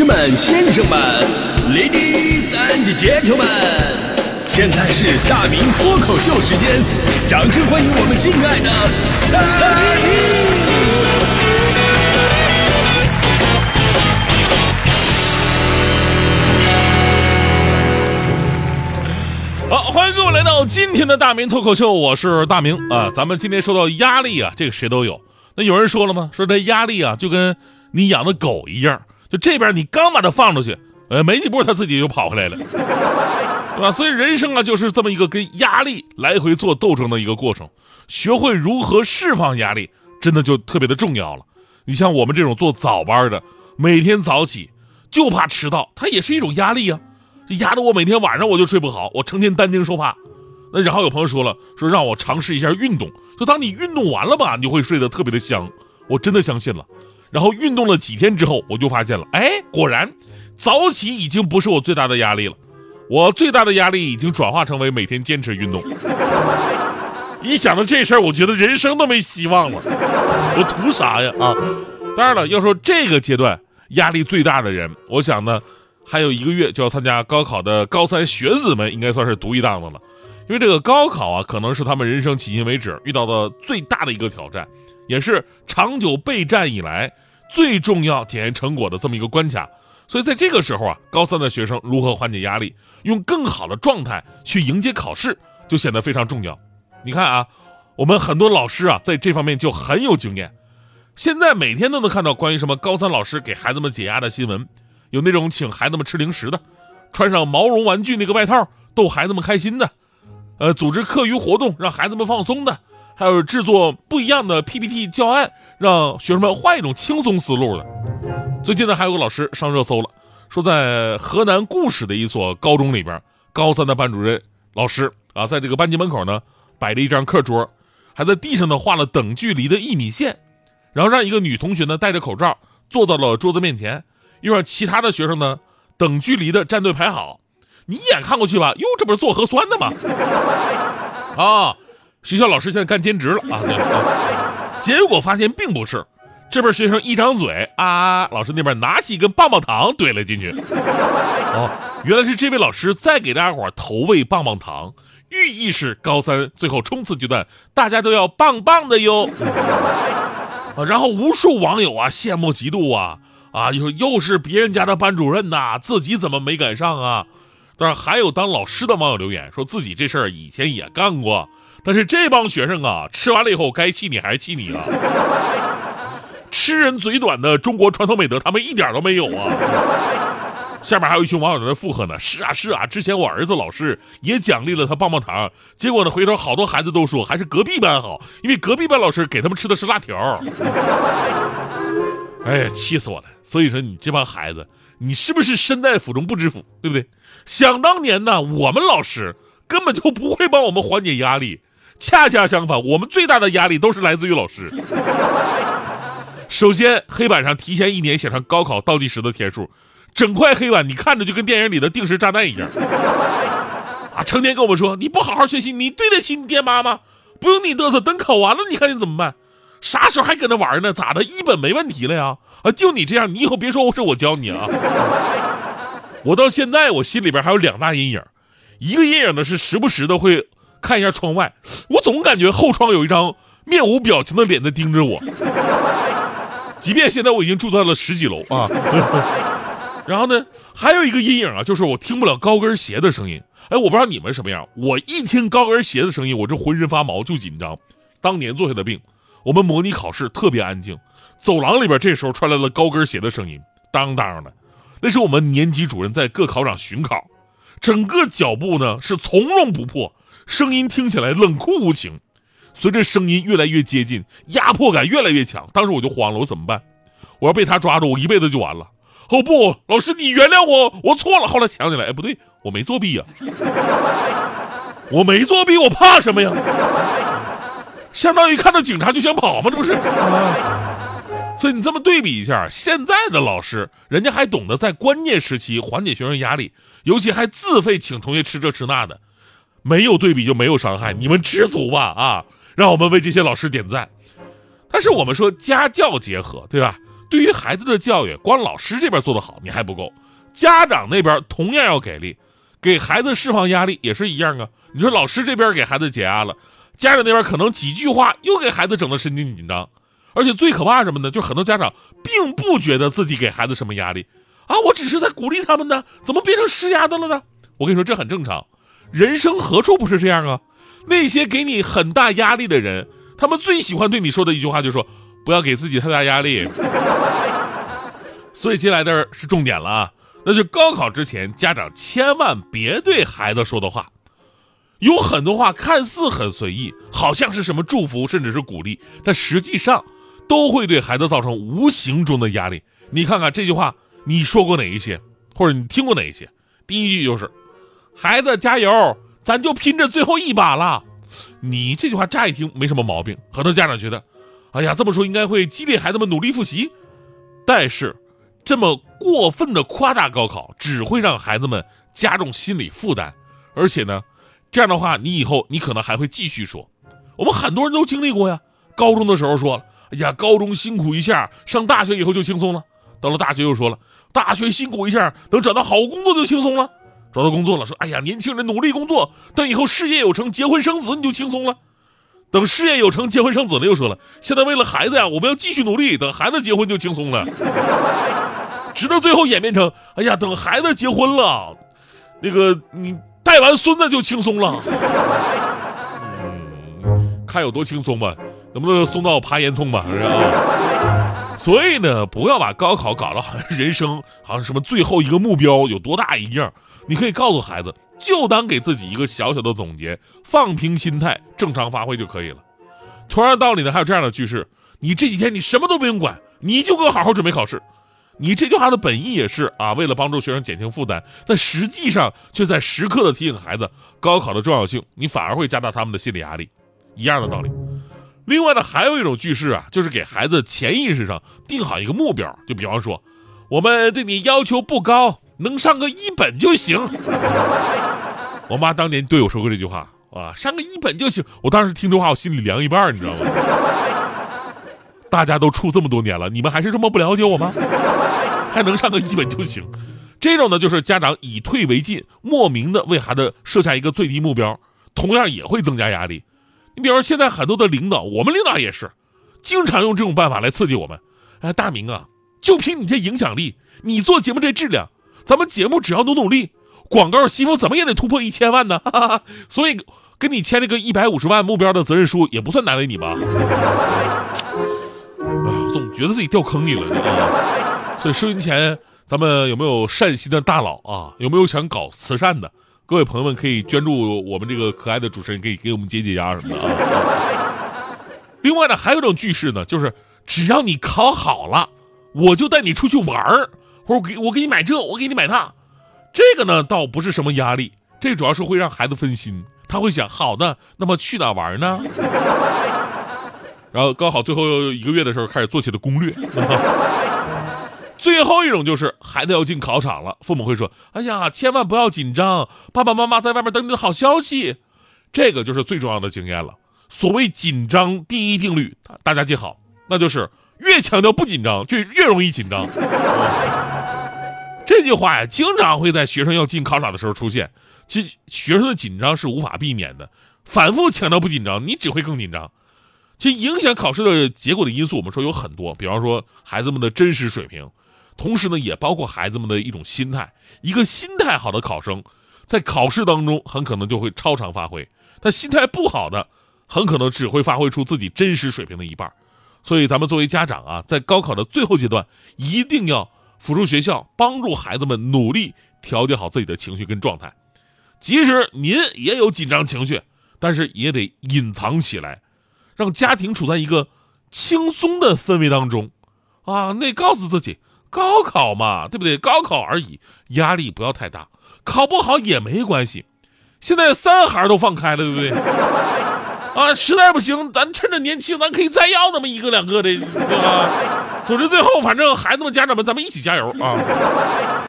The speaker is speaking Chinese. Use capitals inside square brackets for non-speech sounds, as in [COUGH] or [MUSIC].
士们、先生们、Ladies and Gentlemen，现在是大明脱口秀时间，掌声欢迎我们敬爱的大明好，欢迎各位来到今天的大明脱口秀，我是大明啊。咱们今天说到压力啊，这个谁都有。那有人说了吗？说这压力啊，就跟你养的狗一样，就这边你刚把它放出去，呃，没几步它自己就跑回来了，对吧？所以人生啊，就是这么一个跟压力来回做斗争的一个过程。学会如何释放压力，真的就特别的重要了。你像我们这种做早班的，每天早起就怕迟到，它也是一种压力啊。这压得我每天晚上我就睡不好，我成天担惊受怕。那然后有朋友说了，说让我尝试一下运动，就当你运动完了吧，你就会睡得特别的香。我真的相信了。然后运动了几天之后，我就发现了，哎，果然早起已经不是我最大的压力了。我最大的压力已经转化成为每天坚持运动。一想到这事儿，我觉得人生都没希望了。我图啥呀？啊！当然了，要说这个阶段压力最大的人，我想呢。还有一个月就要参加高考的高三学子们，应该算是独一档的了。因为这个高考啊，可能是他们人生迄今为止遇到的最大的一个挑战，也是长久备战以来最重要检验成果的这么一个关卡。所以在这个时候啊，高三的学生如何缓解压力，用更好的状态去迎接考试，就显得非常重要。你看啊，我们很多老师啊，在这方面就很有经验。现在每天都能看到关于什么高三老师给孩子们解压的新闻。有那种请孩子们吃零食的，穿上毛绒玩具那个外套逗孩子们开心的，呃，组织课余活动让孩子们放松的，还有制作不一样的 PPT 教案，让学生们换一种轻松思路的。最近呢，还有个老师上热搜了，说在河南固始的一所高中里边，高三的班主任老师啊，在这个班级门口呢摆了一张课桌，还在地上呢画了等距离的一米线，然后让一个女同学呢戴着口罩坐到了桌子面前。又让其他的学生呢等距离的站队排好，你一眼看过去吧，哟，这不是做核酸的吗？啊，学校老师现在干兼职了啊！结果发现并不是，这边学生一张嘴啊，老师那边拿起一根棒棒糖怼了进去。[LAUGHS] 哦，原来是这位老师在给大家伙投喂棒棒糖，寓意是高三最后冲刺阶段，大家都要棒棒的哟。啊，[LAUGHS] 然后无数网友啊羡慕嫉妒啊。啊，又又是别人家的班主任呐，自己怎么没赶上啊？当然还有当老师的网友留言，说自己这事儿以前也干过，但是这帮学生啊，吃完了以后该气你还是气你啊？吃人嘴短的中国传统美德，他们一点都没有啊！下面还有一群网友在那附和呢，是啊是啊，之前我儿子老师也奖励了他棒棒糖，结果呢，回头好多孩子都说还是隔壁班好，因为隔壁班老师给他们吃的是辣条。哎呀，气死我了！所以说你这帮孩子，你是不是身在福中不知福，对不对？想当年呢，我们老师根本就不会帮我们缓解压力，恰恰相反，我们最大的压力都是来自于老师。[LAUGHS] 首先，黑板上提前一年写上高考倒计时的天数，整块黑板你看着就跟电影里的定时炸弹一样。[LAUGHS] 啊，成天跟我们说你不好好学习，你对得起你爹妈吗？不用你嘚瑟，等考完了你看你怎么办？啥时候还搁那玩呢？咋的？一本没问题了呀？啊，就你这样，你以后别说是我教你啊！[LAUGHS] 我到现在我心里边还有两大阴影，一个阴影呢是时不时的会看一下窗外，我总感觉后窗有一张面无表情的脸在盯着我。即便现在我已经住在了十几楼啊。然后呢，还有一个阴影啊，就是我听不了高跟鞋的声音。哎，我不知道你们什么样，我一听高跟鞋的声音，我这浑身发毛就紧张，当年坐下的病。我们模拟考试特别安静，走廊里边这时候传来了高跟鞋的声音，当当的，那是我们年级主任在各考场巡考，整个脚步呢是从容不迫，声音听起来冷酷无情。随着声音越来越接近，压迫感越来越强，当时我就慌了，我怎么办？我要被他抓住，我一辈子就完了。哦不，老师你原谅我，我错了。后来想起来，哎不对，我没作弊呀，我没作弊，我怕什么呀？相当于看到警察就想跑吗？这不是？所以你这么对比一下，现在的老师，人家还懂得在关键时期缓解学生压力，尤其还自费请同学吃这吃那的，没有对比就没有伤害。你们知足吧啊！让我们为这些老师点赞。但是我们说家教结合，对吧？对于孩子的教育，光老师这边做得好，你还不够，家长那边同样要给力，给孩子释放压力也是一样啊。你说老师这边给孩子解压了，家长那边可能几句话又给孩子整得神经紧张，而且最可怕什么呢？就很多家长并不觉得自己给孩子什么压力啊，我只是在鼓励他们呢，怎么变成施压的了呢？我跟你说，这很正常，人生何处不是这样啊？那些给你很大压力的人，他们最喜欢对你说的一句话就是说。不要给自己太大压力，[LAUGHS] 所以接下来的是重点了啊，那就高考之前，家长千万别对孩子说的话，有很多话看似很随意，好像是什么祝福甚至是鼓励，但实际上都会对孩子造成无形中的压力。你看看这句话，你说过哪一些，或者你听过哪一些？第一句就是“孩子加油，咱就拼这最后一把了”，你这句话乍一听没什么毛病，很多家长觉得。哎呀，这么说应该会激励孩子们努力复习，但是这么过分的夸大高考，只会让孩子们加重心理负担。而且呢，这样的话，你以后你可能还会继续说。我们很多人都经历过呀，高中的时候说，哎呀，高中辛苦一下，上大学以后就轻松了。到了大学又说了，大学辛苦一下，等找到好工作就轻松了。找到工作了，说，哎呀，年轻人努力工作，等以后事业有成，结婚生子你就轻松了。等事业有成，结婚生子了，又说了，现在为了孩子呀，我们要继续努力。等孩子结婚就轻松了，直到最后演变成，哎呀，等孩子结婚了，那个你带完孙子就轻松了。看有多轻松吧，能不能送到爬烟囱吧？是吧？所以呢，不要把高考搞得好像人生 [LAUGHS] 好像什么最后一个目标有多大一样。你可以告诉孩子。就当给自己一个小小的总结，放平心态，正常发挥就可以了。同样道理呢，还有这样的句式：你这几天你什么都不用管，你就给我好好准备考试。你这句话的本意也是啊，为了帮助学生减轻负担，但实际上却在时刻的提醒孩子高考的重要性，你反而会加大他们的心理压力。一样的道理。另外呢，还有一种句式啊，就是给孩子潜意识上定好一个目标，就比方说，我们对你要求不高，能上个一本就行。[LAUGHS] 我妈当年对我说过这句话啊，上个一本就行。我当时听这话，我心里凉一半，你知道吗？[LAUGHS] 大家都处这么多年了，你们还是这么不了解我吗？[LAUGHS] 还能上个一本就行？这种呢，就是家长以退为进，莫名的为孩子设下一个最低目标，同样也会增加压力。你比如说，现在很多的领导，我们领导也是，经常用这种办法来刺激我们。哎，大明啊，就凭你这影响力，你做节目这质量，咱们节目只要努努力。广告媳妇怎么也得突破一千万呢，[LAUGHS] 所以跟你签了个一百五十万目标的责任书也不算难为你吧？[LAUGHS] 啊，总觉得自己掉坑里了。所以收音前咱们有没有善心的大佬啊？有没有想搞慈善的？各位朋友们可以捐助我们这个可爱的主持人，可以给我们解解压什么的啊。[LAUGHS] 另外呢，还有一种句式呢，就是只要你考好了，我就带你出去玩儿，或者给我给你买这，我给你买那。这个呢，倒不是什么压力，这主要是会让孩子分心，他会想：好的，那么去哪玩呢？[LAUGHS] 然后刚好最后一个月的时候，开始做起了攻略。最后一种就是孩子要进考场了，父母会说：哎呀，千万不要紧张，爸爸妈妈在外面等你的好消息。这个就是最重要的经验了。所谓紧张第一定律，大家记好，那就是越强调不紧张，就越容易紧张。[LAUGHS] 这句话呀，经常会在学生要进考场的时候出现。其实学生的紧张是无法避免的，反复强调不紧张，你只会更紧张。其实影响考试的结果的因素，我们说有很多，比方说孩子们的真实水平，同时呢，也包括孩子们的一种心态。一个心态好的考生，在考试当中很可能就会超常发挥；但心态不好的，很可能只会发挥出自己真实水平的一半。所以，咱们作为家长啊，在高考的最后阶段，一定要。辅助学校帮助孩子们努力调节好自己的情绪跟状态，即使您也有紧张情绪，但是也得隐藏起来，让家庭处在一个轻松的氛围当中，啊，那告诉自己，高考嘛，对不对？高考而已，压力不要太大，考不好也没关系。现在三孩都放开了，对不对？[LAUGHS] 啊，实在不行，咱趁着年轻，咱可以再要那么一个两个的，对吧？总之，最后反正孩子们、家长们，咱们一起加油啊！